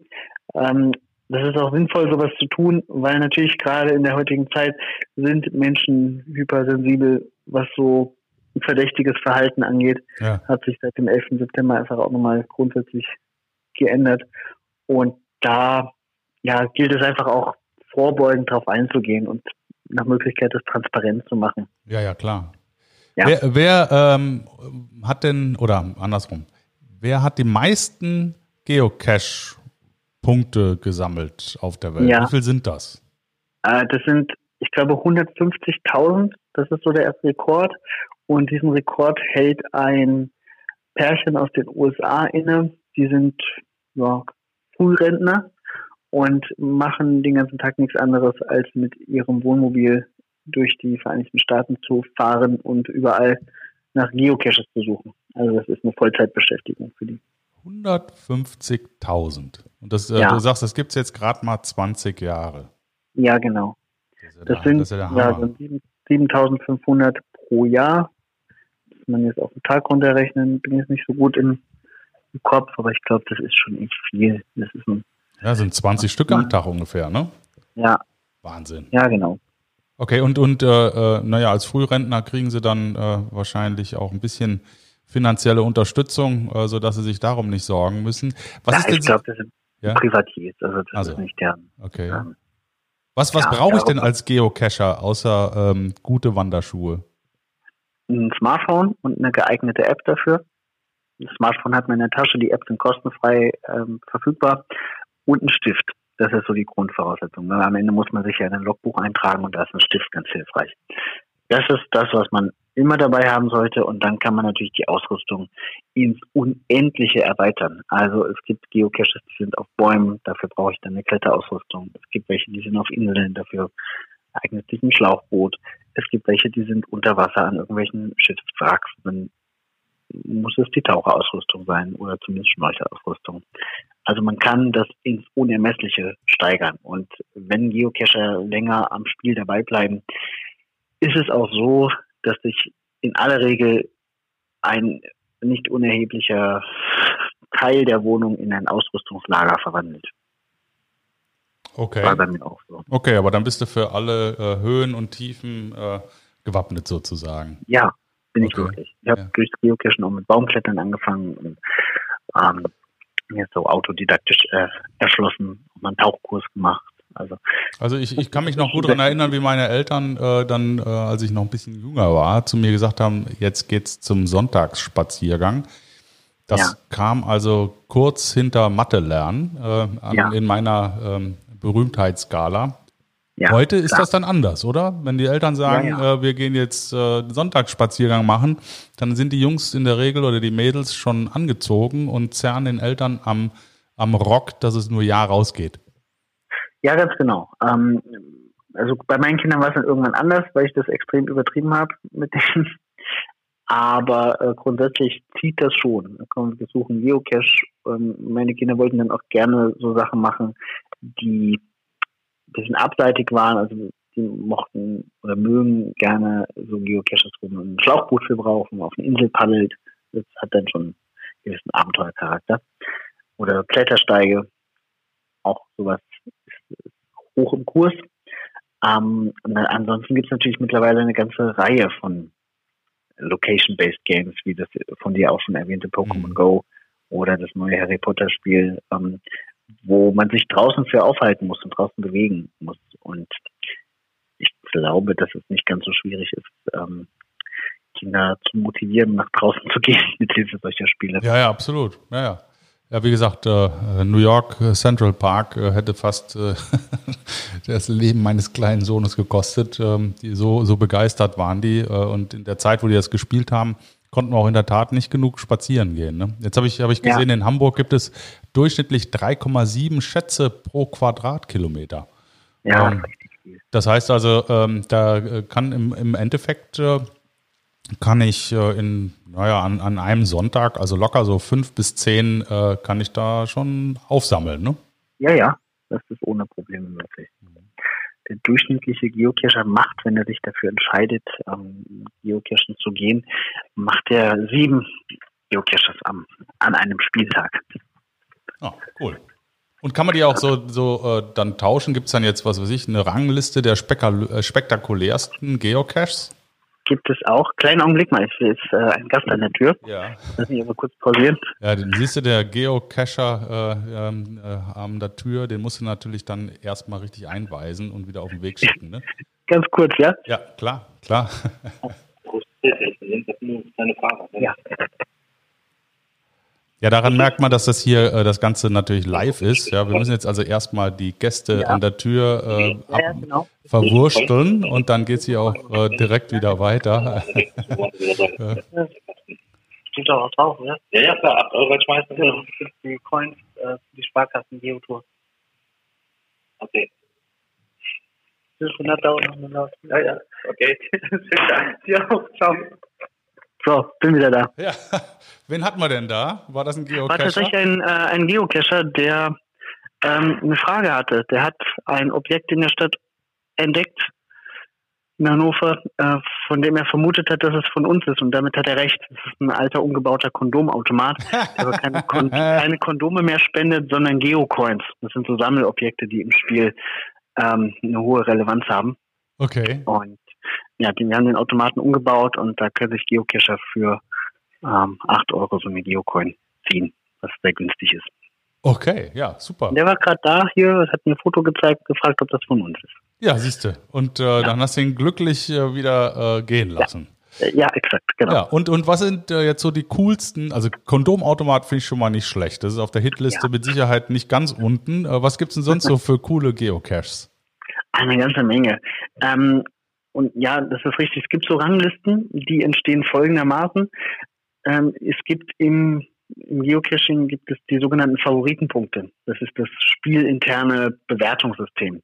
Ähm, das ist auch sinnvoll, sowas zu tun, weil natürlich gerade in der heutigen Zeit sind Menschen hypersensibel, was so verdächtiges Verhalten angeht. Ja. Hat sich seit dem 11. September einfach auch nochmal grundsätzlich geändert. Und da ja, gilt es einfach auch vorbeugend darauf einzugehen und nach Möglichkeit das transparent zu machen. Ja, ja, klar. Ja. Wer, wer ähm, hat denn, oder andersrum, wer hat die meisten Geocache Punkte gesammelt auf der Welt. Ja. Wie viel sind das? Äh, das sind, ich glaube, 150.000. Das ist so der erste Rekord. Und diesen Rekord hält ein Pärchen aus den USA inne. Die sind ja, Frührentner und machen den ganzen Tag nichts anderes, als mit ihrem Wohnmobil durch die Vereinigten Staaten zu fahren und überall nach Geocaches zu suchen. Also das ist eine Vollzeitbeschäftigung für die. 150.000. Und das, äh, ja. du sagst, das gibt es jetzt gerade mal 20 Jahre. Ja, genau. Das, sind das ja ja, so 7.500 pro Jahr. Das man jetzt auf den Tag runterrechnen, bin jetzt nicht so gut im, im Kopf, aber ich glaube, das ist schon echt viel. Das ist ein, ja, sind 20 Stück am Tag ungefähr, ne? Ja. Wahnsinn. Ja, genau. Okay, und, und äh, äh, naja, als Frührentner kriegen sie dann äh, wahrscheinlich auch ein bisschen finanzielle Unterstützung, äh, sodass sie sich darum nicht sorgen müssen. Was ja, ist denn ich glaube, das sind ja? Privatiers, also das also, ist nicht der. Okay. Ähm, was was ja, brauche ich denn als Geocacher außer ähm, gute Wanderschuhe? Ein Smartphone und eine geeignete App dafür. Das Smartphone hat man in der Tasche, die Apps sind kostenfrei ähm, verfügbar und ein Stift. Das ist so die Grundvoraussetzung. Am Ende muss man sich ja in ein Logbuch eintragen und da ist ein Stift ganz hilfreich. Das ist das, was man immer dabei haben sollte und dann kann man natürlich die Ausrüstung ins Unendliche erweitern. Also es gibt Geocaches, die sind auf Bäumen, dafür brauche ich dann eine Kletterausrüstung. Es gibt welche, die sind auf Inseln, dafür eignet sich ein Schlauchboot. Es gibt welche, die sind unter Wasser an irgendwelchen Schiffswracks. Dann muss es die Taucherausrüstung sein oder zumindest Schnorchelausrüstung. Also man kann das ins Unermessliche steigern. Und wenn Geocacher länger am Spiel dabei bleiben, ist es auch so, dass sich in aller Regel ein nicht unerheblicher Teil der Wohnung in ein Ausrüstungslager verwandelt. Okay. War bei mir auch so. Okay, aber dann bist du für alle äh, Höhen und Tiefen äh, gewappnet sozusagen. Ja, bin okay. ich wirklich. Ich habe ja. durchs Geocachen auch mit Baumklettern angefangen und ähm, mir so autodidaktisch äh, erschlossen und einen Tauchkurs gemacht. Also, also ich, ich kann mich noch gut daran erinnern, wie meine Eltern äh, dann, äh, als ich noch ein bisschen jünger war, zu mir gesagt haben, jetzt geht's zum Sonntagsspaziergang. Das ja. kam also kurz hinter Mathe lernen äh, ja. in meiner ähm, Berühmtheitsskala. Ja, Heute ist klar. das dann anders, oder? Wenn die Eltern sagen, äh, wir gehen jetzt äh, Sonntagsspaziergang machen, dann sind die Jungs in der Regel oder die Mädels schon angezogen und zerren den Eltern am, am Rock, dass es nur ja rausgeht. Ja, ganz genau. Ähm, also bei meinen Kindern war es dann irgendwann anders, weil ich das extrem übertrieben habe mit denen. Aber äh, grundsätzlich zieht das schon. Wir suchen Geocache. Ähm, meine Kinder wollten dann auch gerne so Sachen machen, die bisschen abseitig waren. Also die mochten oder mögen gerne so Geocaches, wo man ein Schlauchboot für braucht, wo man auf eine Insel paddelt. Das hat dann schon einen gewissen Abenteuercharakter. Oder Klettersteige. Auch sowas ist hoch im Kurs. Ähm, ansonsten gibt es natürlich mittlerweile eine ganze Reihe von Location-Based Games, wie das von dir auch schon erwähnte Pokémon mhm. Go oder das neue Harry Potter Spiel, ähm, wo man sich draußen für aufhalten muss und draußen bewegen muss. Und ich glaube, dass es nicht ganz so schwierig ist, ähm, Kinder zu motivieren, nach draußen zu <laughs> gehen mit Hilfe solcher Spiele. Ja, ja, absolut. Ja, ja. Ja, wie gesagt, äh, New York äh, Central Park äh, hätte fast äh, <laughs> das Leben meines kleinen Sohnes gekostet. Ähm, die so, so begeistert waren die. Äh, und in der Zeit, wo die das gespielt haben, konnten wir auch in der Tat nicht genug spazieren gehen. Ne? Jetzt habe ich, hab ich gesehen, ja. in Hamburg gibt es durchschnittlich 3,7 Schätze pro Quadratkilometer. Ja. Ähm, das heißt also, ähm, da äh, kann im, im Endeffekt äh, kann ich äh, in, naja, an, an einem Sonntag, also locker so fünf bis zehn, äh, kann ich da schon aufsammeln, ne? Ja, ja, das ist ohne Probleme möglich. Der durchschnittliche Geocacher macht, wenn er sich dafür entscheidet, ähm, Geocachen zu gehen, macht er sieben Geocaches am, an einem Spieltag. Ah, cool. Und kann man die auch so, so äh, dann tauschen? Gibt es dann jetzt, was weiß ich, eine Rangliste der äh, spektakulärsten Geocaches? gibt es auch. Kleinen Augenblick mal, es ist äh, ein Gast an der Tür. Ja. Lass mich aber kurz pausieren. Ja, den siehst du, der Geocacher äh, ähm, äh, an der Tür, den musst du natürlich dann erstmal richtig einweisen und wieder auf den Weg schicken. Ne? <laughs> Ganz kurz, ja? Ja, klar, klar. <laughs> Ja. Ja, daran merkt man, dass das hier äh, das Ganze natürlich live ist. Ja, wir müssen jetzt also erstmal die Gäste ja. an der Tür äh, ab, ja, genau. verwursteln und dann geht es hier auch äh, direkt wieder weiter. <laughs> Steht doch auch drauf, ne? Ja, ja, klar, 8 Euro schmeißen. Genau, die Coins äh, die Sparkassen Geotour. Okay. Telefonat dauert noch eine Laut. Ja, ja, okay. <laughs> Vielen Dank. Ja, ciao. So, bin wieder da. Ja, <laughs> wen hatten wir denn da? War das ein Geocacher? War tatsächlich ein, äh, ein Geocacher, der ähm, eine Frage hatte. Der hat ein Objekt in der Stadt entdeckt, in Hannover, äh, von dem er vermutet hat, dass es von uns ist. Und damit hat er recht. Es ist ein alter, umgebauter Kondomautomat, der aber keine, Kon <laughs> keine Kondome mehr spendet, sondern Geocoins. Das sind so Sammelobjekte, die im Spiel ähm, eine hohe Relevanz haben. Okay. Und ja, wir haben den Automaten umgebaut und da können sich Geocacher für ähm, 8 Euro so eine Geocoin ziehen, was sehr günstig ist. Okay, ja, super. Der war gerade da hier, hat mir ein Foto gezeigt, gefragt, ob das von uns ist. Ja, siehst du. Und äh, ja. dann hast du ihn glücklich äh, wieder äh, gehen lassen. Ja. Äh, ja. exakt, genau. Ja, und, und was sind äh, jetzt so die coolsten, also Kondomautomat finde ich schon mal nicht schlecht. Das ist auf der Hitliste ja. mit Sicherheit nicht ganz unten. Äh, was gibt es denn sonst so <laughs> für coole Geocaches? Eine ganze Menge. Ähm, und ja, das ist richtig. Es gibt so Ranglisten, die entstehen folgendermaßen. Ähm, es gibt im, im Geocaching gibt es die sogenannten Favoritenpunkte. Das ist das spielinterne Bewertungssystem.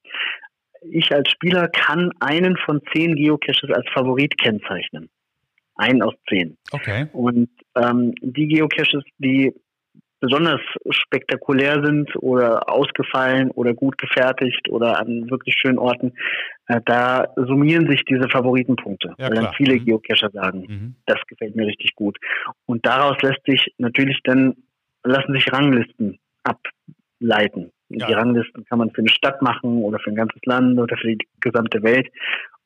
Ich als Spieler kann einen von zehn Geocaches als Favorit kennzeichnen. Einen aus zehn. Okay. Und ähm, die Geocaches, die besonders spektakulär sind oder ausgefallen oder gut gefertigt oder an wirklich schönen Orten, da summieren sich diese Favoritenpunkte. Ja, weil dann viele mhm. Geocacher sagen, mhm. das gefällt mir richtig gut. Und daraus lässt sich natürlich dann, lassen sich Ranglisten ableiten. Ja. Die Ranglisten kann man für eine Stadt machen oder für ein ganzes Land oder für die gesamte Welt.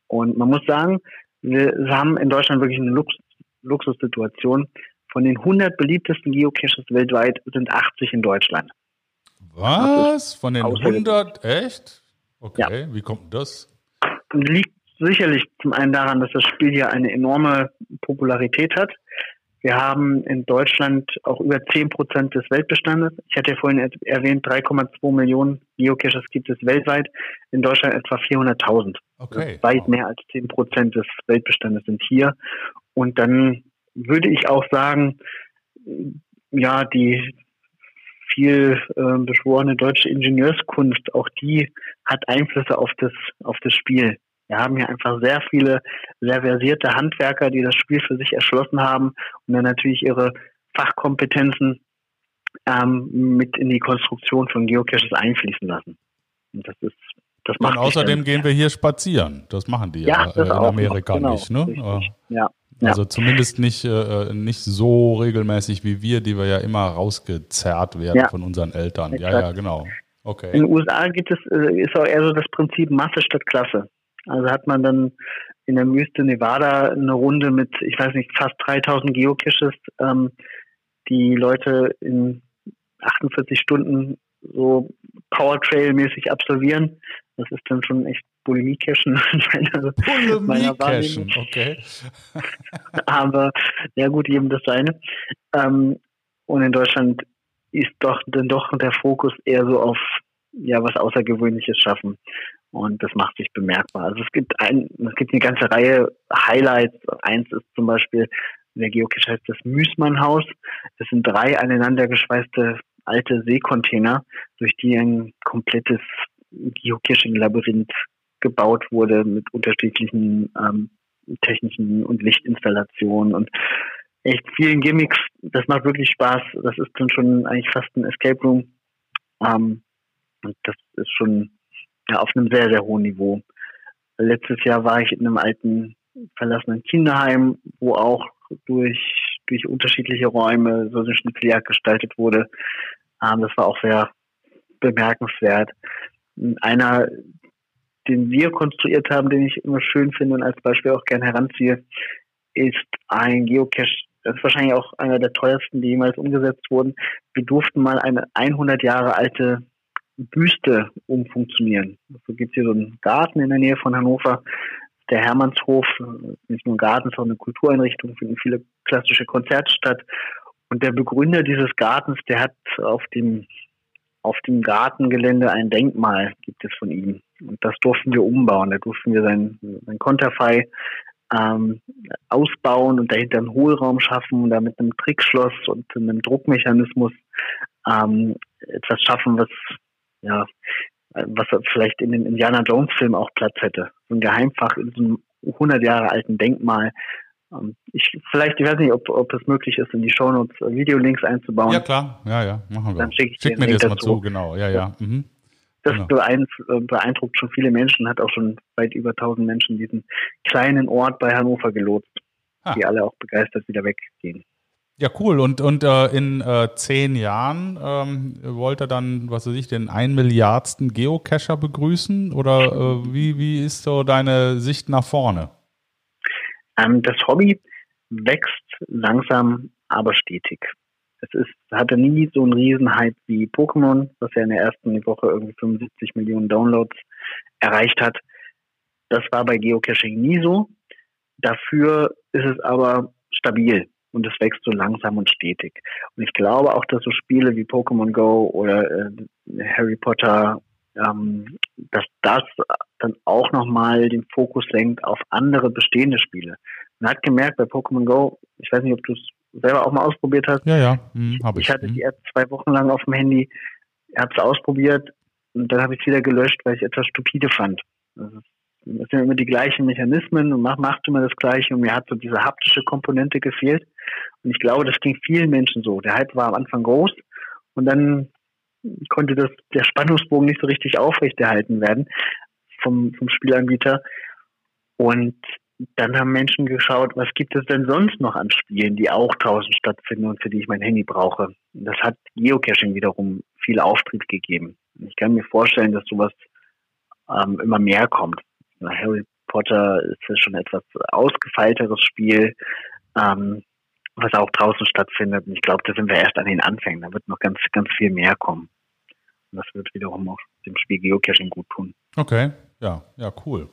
Und man muss sagen, wir haben in Deutschland wirklich eine Lux Luxussituation. Von den 100 beliebtesten Geocaches weltweit sind 80 in Deutschland. Was? Von den 100? Echt? Okay, ja. wie kommt das? Liegt sicherlich zum einen daran, dass das Spiel hier eine enorme Popularität hat. Wir haben in Deutschland auch über 10 Prozent des Weltbestandes. Ich hatte ja vorhin erwähnt, 3,2 Millionen Geocaches gibt es weltweit. In Deutschland etwa 400.000. Okay. Also weit mehr als 10 Prozent des Weltbestandes sind hier. Und dann würde ich auch sagen, ja, die viel äh, beschworene deutsche Ingenieurskunst, auch die hat Einflüsse auf das, auf das Spiel. Wir haben hier einfach sehr viele sehr versierte Handwerker, die das Spiel für sich erschlossen haben und dann natürlich ihre Fachkompetenzen ähm, mit in die Konstruktion von Geocaches einfließen lassen. Und das ist das macht und außerdem gehen wir hier spazieren. Das machen die ja, ja äh, in Amerika genau, nicht. Ne? Ja. Also zumindest nicht, äh, nicht so regelmäßig wie wir, die wir ja immer rausgezerrt werden ja. von unseren Eltern. Exakt. Ja, ja, genau. Okay. In den USA gibt es, äh, ist auch eher so das Prinzip Masse statt Klasse. Also hat man dann in der Wüste Nevada eine Runde mit, ich weiß nicht, fast 3000 Geocaches, ähm, die Leute in 48 Stunden so Powertrail-mäßig absolvieren. Das ist dann schon echt Bulimie-Cashen <laughs> meiner, meiner Wahrnehmung. okay. <laughs> Aber ja gut, jedem das seine. Ähm, und in Deutschland ist doch dann doch der Fokus eher so auf ja was Außergewöhnliches schaffen. Und das macht sich bemerkbar. Also es gibt ein, es gibt eine ganze Reihe Highlights. Eins ist zum Beispiel der Geocache heißt das Müßmann-Haus. Das sind drei aneinandergeschweißte alte Seekontainer, durch die ein komplettes Geocaching-Labyrinth gebaut wurde mit unterschiedlichen ähm, technischen und Lichtinstallationen und echt vielen Gimmicks. Das macht wirklich Spaß. Das ist dann schon eigentlich fast ein Escape Room. Ähm, und das ist schon ja, auf einem sehr, sehr hohen Niveau. Letztes Jahr war ich in einem alten verlassenen Kinderheim, wo auch durch, durch unterschiedliche Räume so eine Schnitzeljagd gestaltet wurde. Ähm, das war auch sehr bemerkenswert. Einer, den wir konstruiert haben, den ich immer schön finde und als Beispiel auch gerne heranziehe, ist ein Geocache. Das ist wahrscheinlich auch einer der teuersten, die jemals umgesetzt wurden. Wir durften mal eine 100 Jahre alte Büste umfunktionieren. So also gibt es hier so einen Garten in der Nähe von Hannover, der Hermannshof, nicht nur ein Garten, sondern eine Kultureinrichtung, finden viele klassische Konzerte statt. Und der Begründer dieses Gartens, der hat auf dem, auf dem Gartengelände ein Denkmal, gibt es von ihm. Und das durften wir umbauen. Da durften wir sein, sein Konterfei ähm, ausbauen und dahinter einen Hohlraum schaffen und da mit einem Trickschloss und einem Druckmechanismus ähm, etwas schaffen, was ja was vielleicht in den Indiana Jones Film auch Platz hätte. So ein Geheimfach in so einem 100 Jahre alten Denkmal. Ähm, ich, vielleicht, ich weiß nicht, ob, ob es möglich ist, in die Shownotes äh, Videolinks einzubauen. Ja, klar. Ja, ja, machen wir. Dann schicke ich Schick mir das mal zu, genau. Ja, ja. Mhm. Das genau. Äh, beeindruckt schon viele Menschen, hat auch schon weit über 1000 Menschen diesen kleinen Ort bei Hannover gelotst, ah. die alle auch begeistert wieder weggehen. Ja, cool. Und, und äh, in äh, zehn Jahren ähm, wollt ihr dann, was weiß ich, den ein Milliardsten Geocacher begrüßen? Oder äh, wie, wie ist so deine Sicht nach vorne? Ähm, das Hobby wächst langsam, aber stetig. Es ist, hatte nie so einen Riesenhype wie Pokémon, was ja in der ersten Woche irgendwie 75 Millionen Downloads erreicht hat. Das war bei Geocaching nie so. Dafür ist es aber stabil und es wächst so langsam und stetig. Und ich glaube auch, dass so Spiele wie Pokémon Go oder äh, Harry Potter, ähm, dass das dann auch nochmal den Fokus lenkt auf andere bestehende Spiele. Man hat gemerkt bei Pokémon Go, ich weiß nicht, ob du es selber auch mal ausprobiert hast. Ja, ja, hm, habe ich. Ich hatte die App zwei Wochen lang auf dem Handy, habe es ausprobiert und dann habe ich es wieder gelöscht, weil ich es etwas stupide fand. Also das sind immer die gleichen Mechanismen und macht, macht immer das Gleiche und mir hat so diese haptische Komponente gefehlt. Und ich glaube, das ging vielen Menschen so. Der Hype war am Anfang groß und dann konnte das, der Spannungsbogen nicht so richtig aufrechterhalten werden vom, vom Spielanbieter. Und dann haben Menschen geschaut, was gibt es denn sonst noch an Spielen, die auch draußen stattfinden und für die ich mein Handy brauche. Und das hat Geocaching wiederum viel Auftrieb gegeben. Ich kann mir vorstellen, dass sowas ähm, immer mehr kommt. Harry Potter ist schon etwas ausgefeilteres Spiel, ähm, was auch draußen stattfindet. Und ich glaube, da sind wir erst an den Anfängen. Da wird noch ganz, ganz viel mehr kommen. Und das wird wiederum auch dem Spiel Geocaching gut tun. Okay, ja, ja, cool.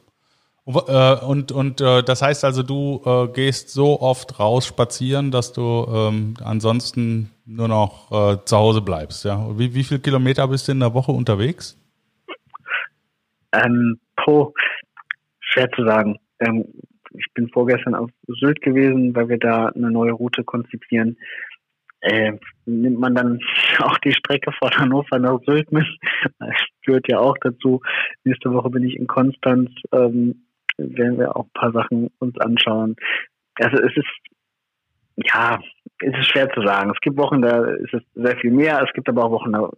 Und, äh, und, und äh, das heißt also, du äh, gehst so oft raus spazieren, dass du ähm, ansonsten nur noch äh, zu Hause bleibst. Ja? Wie, wie viele Kilometer bist du in der Woche unterwegs? Ähm, pro, schwer zu sagen. Ähm, ich bin vorgestern auf Sylt gewesen, weil wir da eine neue Route konzipieren. äh, nimmt man dann <laughs> auch die Strecke von Hannover nach Sylt mit. Das führt ja auch dazu. Nächste Woche bin ich in Konstanz. Ähm, werden wir auch ein paar Sachen uns anschauen. Also es ist ja, es ist schwer zu sagen. Es gibt Wochen, da ist es sehr viel mehr. Es gibt aber auch Wochen, da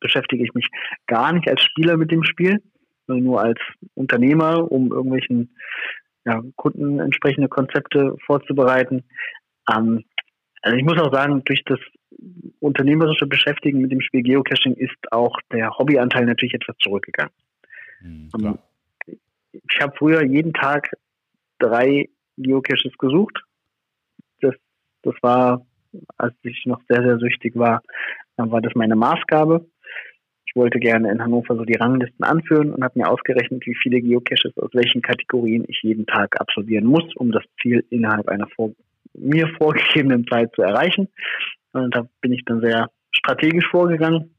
beschäftige ich mich gar nicht als Spieler mit dem Spiel, sondern nur als Unternehmer, um irgendwelchen ja, Kunden entsprechende Konzepte vorzubereiten. Ähm, also ich muss auch sagen, durch das unternehmerische Beschäftigen mit dem Spiel Geocaching ist auch der Hobbyanteil natürlich etwas zurückgegangen. Mhm, um, ich habe früher jeden Tag drei Geocaches gesucht. Das, das war, als ich noch sehr, sehr süchtig war, war das meine Maßgabe. Wollte gerne in Hannover so die Ranglisten anführen und habe mir ausgerechnet, wie viele Geocaches aus welchen Kategorien ich jeden Tag absolvieren muss, um das Ziel innerhalb einer vor mir vorgegebenen Zeit zu erreichen. Und da bin ich dann sehr strategisch vorgegangen.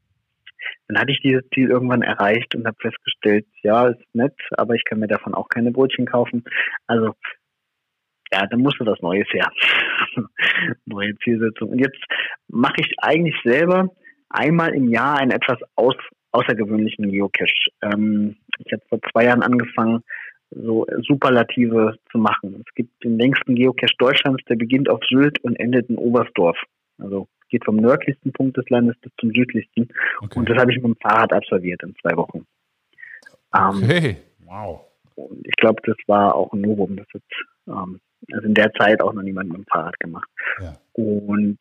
Dann hatte ich dieses Ziel irgendwann erreicht und habe festgestellt, ja, ist nett, aber ich kann mir davon auch keine Brötchen kaufen. Also ja, dann musste das Neues her. <laughs> Neue Zielsetzung. Und jetzt mache ich eigentlich selber einmal im Jahr einen etwas aus, außergewöhnlichen Geocache. Ähm, ich habe vor zwei Jahren angefangen, so Superlative zu machen. Es gibt den längsten Geocache Deutschlands, der beginnt auf Sylt und endet in Oberstdorf. Also geht vom nördlichsten Punkt des Landes bis zum südlichsten. Okay. Und das habe ich mit dem Fahrrad absolviert in zwei Wochen. Ähm, okay, wow. Und ich glaube, das war auch ein Novum. Das hat ähm, also in der Zeit auch noch niemand mit dem Fahrrad gemacht. Ja. Und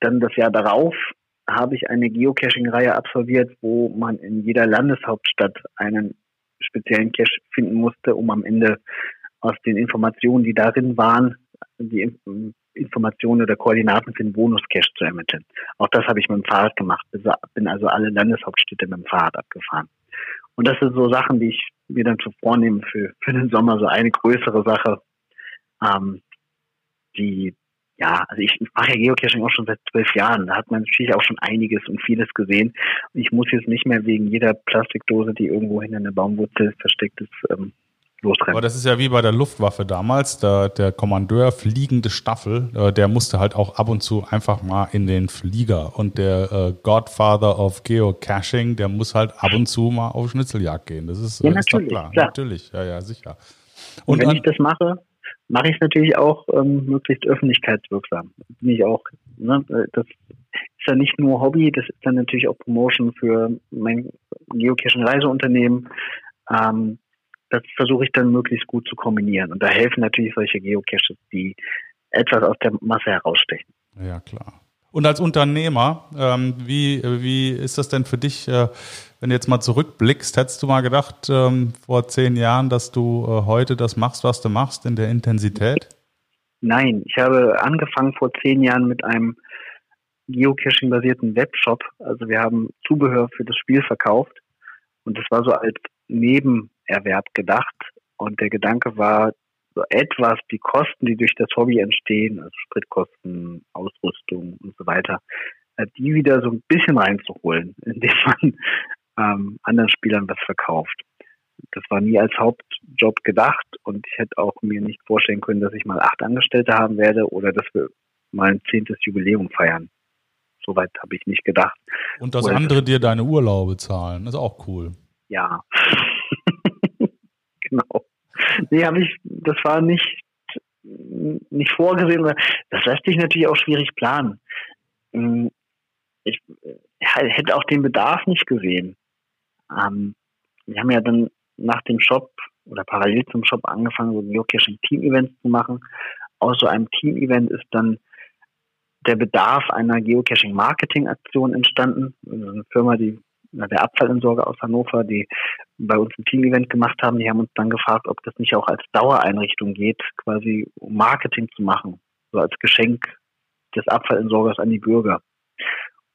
dann das Jahr darauf habe ich eine Geocaching-Reihe absolviert, wo man in jeder Landeshauptstadt einen speziellen Cache finden musste, um am Ende aus den Informationen, die darin waren, die Informationen oder Koordinaten für den Bonus-Cache zu ermitteln. Auch das habe ich mit dem Fahrrad gemacht. Bin also alle Landeshauptstädte mit dem Fahrrad abgefahren. Und das sind so Sachen, die ich mir dann zu vornehme für, für den Sommer, so eine größere Sache, ähm, die ja, also ich mache ja Geocaching auch schon seit zwölf Jahren. Da hat man natürlich auch schon einiges und vieles gesehen. Ich muss jetzt nicht mehr wegen jeder Plastikdose, die irgendwo hinter einer Baumwurzel versteckt ist, ähm, losrennen. Aber das ist ja wie bei der Luftwaffe damals. Der, der Kommandeur fliegende Staffel, äh, der musste halt auch ab und zu einfach mal in den Flieger. Und der äh, Godfather of Geocaching, der muss halt ab und zu mal auf Schnitzeljagd gehen. Das ist, ja, ist doch klar. klar. Natürlich, ja, ja, sicher. Und, und wenn ich das mache, mache ich es natürlich auch ähm, möglichst öffentlichkeitswirksam. Bin ich auch, ne, das ist ja nicht nur Hobby, das ist dann natürlich auch Promotion für mein Geocaching-Reiseunternehmen. Ähm, das versuche ich dann möglichst gut zu kombinieren. Und da helfen natürlich solche Geocaches, die etwas aus der Masse herausstechen. Ja, klar. Und als Unternehmer, ähm, wie, wie ist das denn für dich, äh, wenn du jetzt mal zurückblickst? Hättest du mal gedacht, ähm, vor zehn Jahren, dass du äh, heute das machst, was du machst, in der Intensität? Nein, ich habe angefangen vor zehn Jahren mit einem Geocaching-basierten Webshop. Also wir haben Zubehör für das Spiel verkauft und das war so als Nebenerwerb gedacht. Und der Gedanke war, so etwas die Kosten, die durch das Hobby entstehen, also Spritkosten, Ausrüstung und so weiter, äh, die wieder so ein bisschen reinzuholen, <laughs> indem man ähm, anderen Spielern was verkauft. Das war nie als Hauptjob gedacht und ich hätte auch mir nicht vorstellen können, dass ich mal acht Angestellte haben werde oder dass wir mal ein zehntes Jubiläum feiern. Soweit habe ich nicht gedacht. Und dass oder andere dir deine Urlaube zahlen, ist auch cool. Ja. <laughs> genau. Nee, habe ich, das war nicht, nicht vorgesehen. Das lässt sich natürlich auch schwierig planen. Hm, ich hätte auch den Bedarf nicht gesehen. Ähm, wir haben ja dann nach dem Shop oder parallel zum Shop angefangen, so Geocaching-Team-Events zu machen. Aus so einem Team-Event ist dann der Bedarf einer Geocaching-Marketing-Aktion entstanden. Also eine Firma, die der Abfallentsorger aus Hannover, die bei uns ein Team-Event gemacht haben, die haben uns dann gefragt, ob das nicht auch als Dauereinrichtung geht, quasi Marketing zu machen, so als Geschenk des Abfallentsorgers an die Bürger.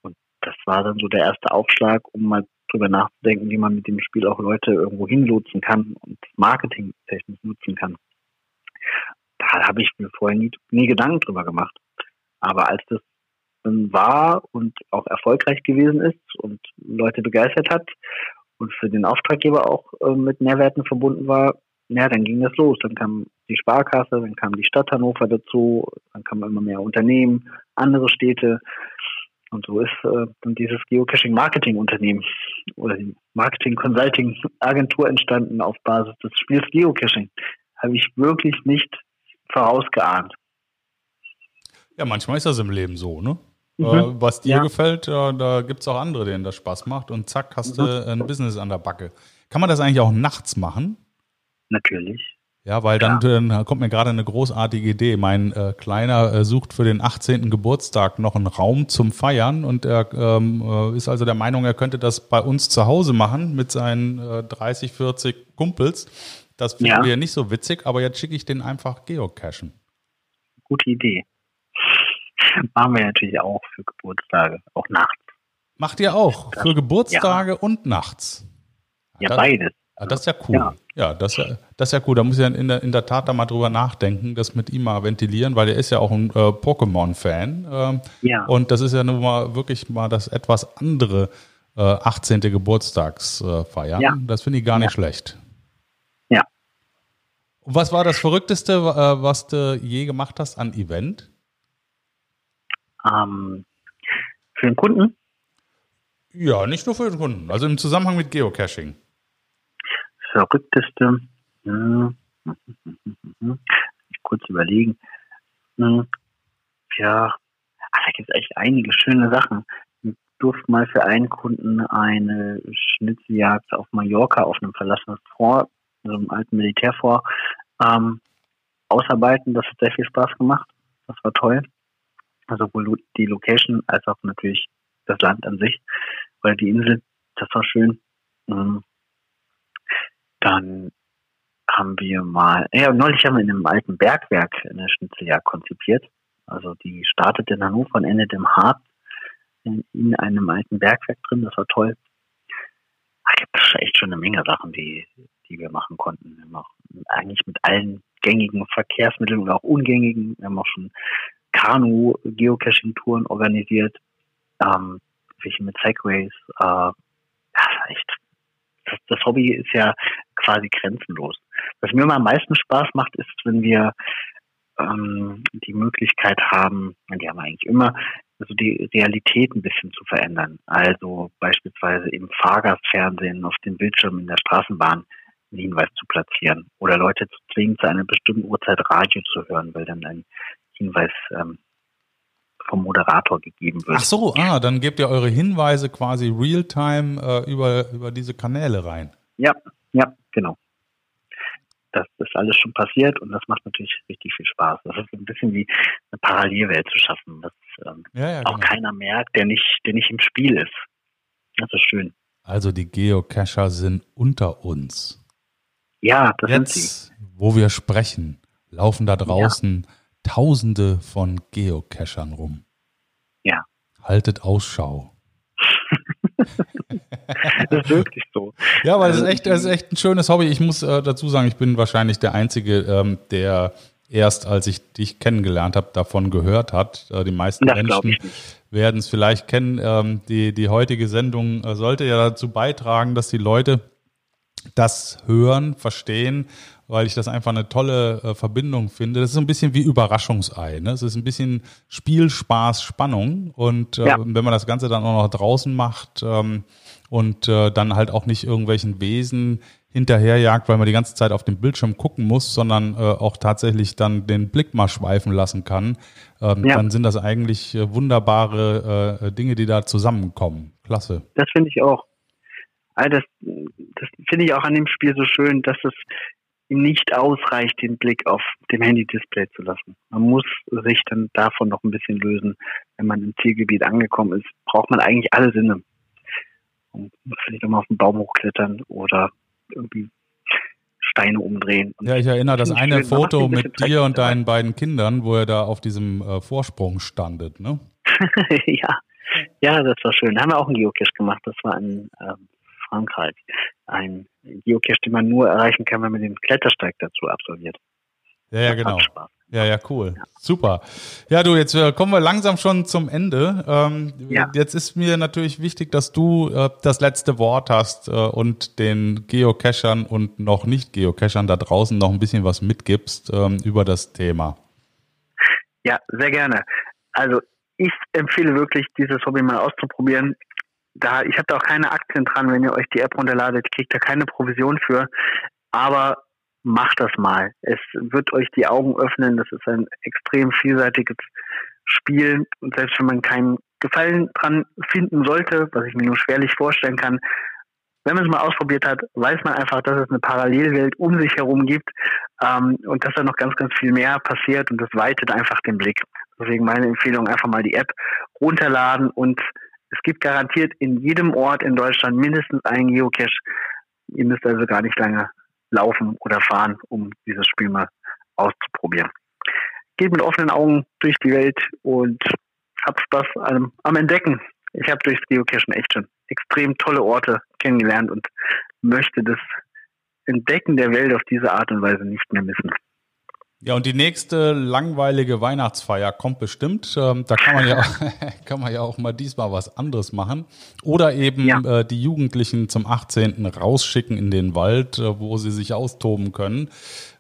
Und das war dann so der erste Aufschlag, um mal drüber nachzudenken, wie man mit dem Spiel auch Leute irgendwo hinlotsen kann und marketingtechnisch nutzen kann. Da habe ich mir vorher nie, nie Gedanken drüber gemacht. Aber als das war und auch erfolgreich gewesen ist und Leute begeistert hat und für den Auftraggeber auch äh, mit Mehrwerten verbunden war, ja, dann ging das los. Dann kam die Sparkasse, dann kam die Stadt Hannover dazu, dann kamen immer mehr Unternehmen, andere Städte. Und so ist äh, dann dieses Geocaching-Marketing-Unternehmen oder die Marketing-Consulting-Agentur entstanden auf Basis des Spiels Geocaching. Habe ich wirklich nicht vorausgeahnt. Ja, manchmal ist das im Leben so, ne? Mhm. Äh, was dir ja. gefällt, ja, da gibt es auch andere, denen das Spaß macht und zack, hast mhm. du ein Business an der Backe. Kann man das eigentlich auch nachts machen? Natürlich. Ja, weil dann, dann kommt mir gerade eine großartige Idee. Mein äh, Kleiner äh, sucht für den 18. Geburtstag noch einen Raum zum Feiern und er ähm, äh, ist also der Meinung, er könnte das bei uns zu Hause machen mit seinen äh, 30, 40 Kumpels. Das finden ja. wir nicht so witzig, aber jetzt schicke ich den einfach geocachen. Gute Idee. <laughs> Machen wir natürlich auch für Geburtstage, auch nachts. Macht ihr auch? Für Geburtstage ja. und nachts? Ja, das, beides. Ah, das ist ja cool. Ja, ja das, ist ja, das ist ja cool. Da muss ich in der, in der Tat da mal drüber nachdenken, das mit ihm mal ventilieren, weil er ist ja auch ein äh, Pokémon-Fan. Ähm, ja. Und das ist ja nun mal wirklich mal das etwas andere äh, 18. Geburtstagsfeiern. ja. Das finde ich gar nicht schlecht. Ja. Und was war das Verrückteste, äh, was du je gemacht hast an Event? Ähm, für den Kunden? Ja, nicht nur für den Kunden, also im Zusammenhang mit Geocaching. Verrückteste, hm, ich kurz überlegen. Hm, ja, da gibt es echt einige schöne Sachen. Ich durfte mal für einen Kunden eine Schnitzeljagd auf Mallorca auf einem verlassenen Fort, so einem alten Militärfort, ähm, ausarbeiten. Das hat sehr viel Spaß gemacht. Das war toll. Also sowohl die Location als auch natürlich das Land an sich, weil die Insel, das war schön. Mhm. Dann haben wir mal, ja, neulich haben wir in einem alten Bergwerk eine Schnitzeljagd konzipiert. Also die startet in Hannover und endet im Hart in, in einem alten Bergwerk drin. Das war toll. Da gibt es echt schon eine Menge Sachen, die, die wir machen konnten. Wir auch eigentlich mit allen gängigen Verkehrsmitteln oder auch ungängigen. Wir haben auch schon Kanu-Geocaching-Touren organisiert, ähm, welche mit Segways. Äh, ja, echt. Das, das, Hobby ist ja quasi grenzenlos. Was mir immer am meisten Spaß macht, ist, wenn wir ähm, die Möglichkeit haben, die haben wir eigentlich immer, also die Realität ein bisschen zu verändern. Also beispielsweise im Fahrgastfernsehen auf dem Bildschirm in der Straßenbahn einen Hinweis zu platzieren oder Leute zu zwingen, zu einer bestimmten Uhrzeit Radio zu hören, weil dann ein Hinweis ähm, vom Moderator gegeben wird. Ach so, ah, dann gebt ihr eure Hinweise quasi real-time äh, über, über diese Kanäle rein. Ja, ja, genau. Das ist alles schon passiert und das macht natürlich richtig viel Spaß. Das ist ein bisschen wie eine Parallelwelt zu schaffen, dass ähm, ja, ja, auch genau. keiner merkt, der nicht, der nicht im Spiel ist. Das ist schön. Also die Geocacher sind unter uns. Ja, das Jetzt, sind sie. Wo wir sprechen, laufen da draußen ja Tausende von Geocachern rum. Ja. Haltet Ausschau. <laughs> das ist wirklich so. Ja, weil es ist echt, das ist echt ein schönes Hobby. Ich muss äh, dazu sagen, ich bin wahrscheinlich der Einzige, ähm, der erst, als ich dich kennengelernt habe, davon gehört hat. Äh, die meisten das Menschen werden es vielleicht kennen. Ähm, die, die heutige Sendung äh, sollte ja dazu beitragen, dass die Leute das hören, verstehen weil ich das einfach eine tolle äh, Verbindung finde. Das ist so ein bisschen wie Überraschungsei. Ne? Es ist ein bisschen Spiel, Spaß, Spannung. Und äh, ja. wenn man das Ganze dann auch noch draußen macht ähm, und äh, dann halt auch nicht irgendwelchen Wesen hinterherjagt, weil man die ganze Zeit auf dem Bildschirm gucken muss, sondern äh, auch tatsächlich dann den Blick mal schweifen lassen kann, ähm, ja. dann sind das eigentlich äh, wunderbare äh, Dinge, die da zusammenkommen. Klasse. Das finde ich auch. Also das, das finde ich auch an dem Spiel so schön, dass es nicht ausreicht, den Blick auf dem Handy-Display zu lassen. Man muss sich dann davon noch ein bisschen lösen. Wenn man im Zielgebiet angekommen ist, braucht man eigentlich alle Sinne. Man muss vielleicht auch mal auf den Baum hochklettern oder irgendwie Steine umdrehen. Ja, ich erinnere das eine schön, Foto mit dir und deinen beiden Kindern, wo er da auf diesem äh, Vorsprung standet, ne? <laughs> ja. Ja, das war schön. Da haben wir auch einen Geocache gemacht. Das war ein ähm, Frankreich. Ein Geocache, den man nur erreichen kann, wenn man den Klettersteig dazu absolviert. Ja, ja, genau. Ja, ja, cool. Ja. Super. Ja, du, jetzt äh, kommen wir langsam schon zum Ende. Ähm, ja. Jetzt ist mir natürlich wichtig, dass du äh, das letzte Wort hast äh, und den Geocachern und noch nicht Geocachern da draußen noch ein bisschen was mitgibst ähm, über das Thema. Ja, sehr gerne. Also ich empfehle wirklich, dieses Hobby mal auszuprobieren. Da, ich habe da auch keine Aktien dran, wenn ihr euch die App runterladet, kriegt da keine Provision für. Aber macht das mal. Es wird euch die Augen öffnen. Das ist ein extrem vielseitiges Spiel. Und selbst wenn man keinen Gefallen dran finden sollte, was ich mir nur schwerlich vorstellen kann, wenn man es mal ausprobiert hat, weiß man einfach, dass es eine Parallelwelt um sich herum gibt ähm, und dass da noch ganz, ganz viel mehr passiert und das weitet einfach den Blick. Deswegen meine Empfehlung, einfach mal die App runterladen und es gibt garantiert in jedem Ort in Deutschland mindestens einen Geocache. Ihr müsst also gar nicht lange laufen oder fahren, um dieses Spiel mal auszuprobieren. Geht mit offenen Augen durch die Welt und habt Spaß am, am Entdecken. Ich habe durchs Geocachen echt schon extrem tolle Orte kennengelernt und möchte das Entdecken der Welt auf diese Art und Weise nicht mehr missen. Ja, und die nächste langweilige Weihnachtsfeier kommt bestimmt. Ähm, da kann man ja, <laughs> kann man ja auch mal diesmal was anderes machen. Oder eben ja. äh, die Jugendlichen zum 18. rausschicken in den Wald, äh, wo sie sich austoben können.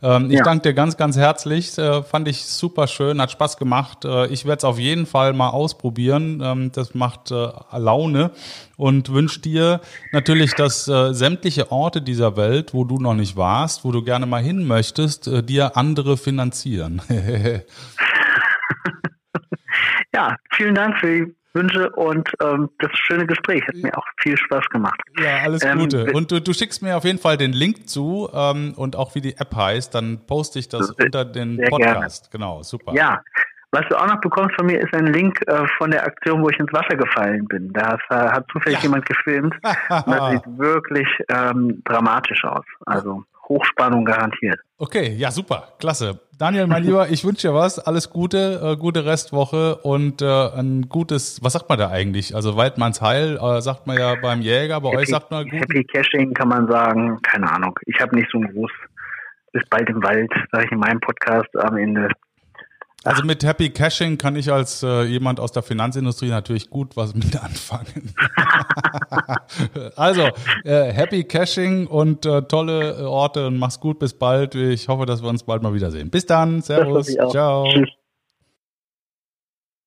Ähm, ich ja. danke dir ganz, ganz herzlich. Äh, fand ich super schön, hat Spaß gemacht. Äh, ich werde es auf jeden Fall mal ausprobieren. Ähm, das macht äh, Laune und wünsche dir natürlich, dass äh, sämtliche Orte dieser Welt, wo du noch nicht warst, wo du gerne mal hin möchtest, dir andere finanzieren. <laughs> ja, vielen Dank für die Wünsche und ähm, das schöne Gespräch. Hat mir auch viel Spaß gemacht. Ja, alles ähm, Gute. und du, du schickst mir auf jeden Fall den Link zu ähm, und auch wie die App heißt, dann poste ich das unter den Podcast. Gerne. Genau, super. Ja. Was du auch noch bekommst von mir, ist ein Link äh, von der Aktion, wo ich ins Wasser gefallen bin. Da hat, hat zufällig ja. jemand gefilmt. und <laughs> das sieht wirklich ähm, dramatisch aus. Also Hochspannung garantiert. Okay, ja, super, klasse. Daniel, mein Lieber, ich wünsche dir was, alles Gute, äh, gute Restwoche und äh, ein gutes, was sagt man da eigentlich? Also Waldmanns Heil, äh, sagt man ja beim Jäger, bei Happy, euch sagt man gut. Happy Caching kann man sagen, keine Ahnung. Ich habe nicht so einen Gruß. Bis bald im Wald, sage ich in meinem Podcast am Ende. Also mit Happy Caching kann ich als äh, jemand aus der Finanzindustrie natürlich gut was mit anfangen. <laughs> also äh, Happy Caching und äh, tolle Orte und mach's gut, bis bald. Ich hoffe, dass wir uns bald mal wiedersehen. Bis dann, Servus, ciao. Tschüss.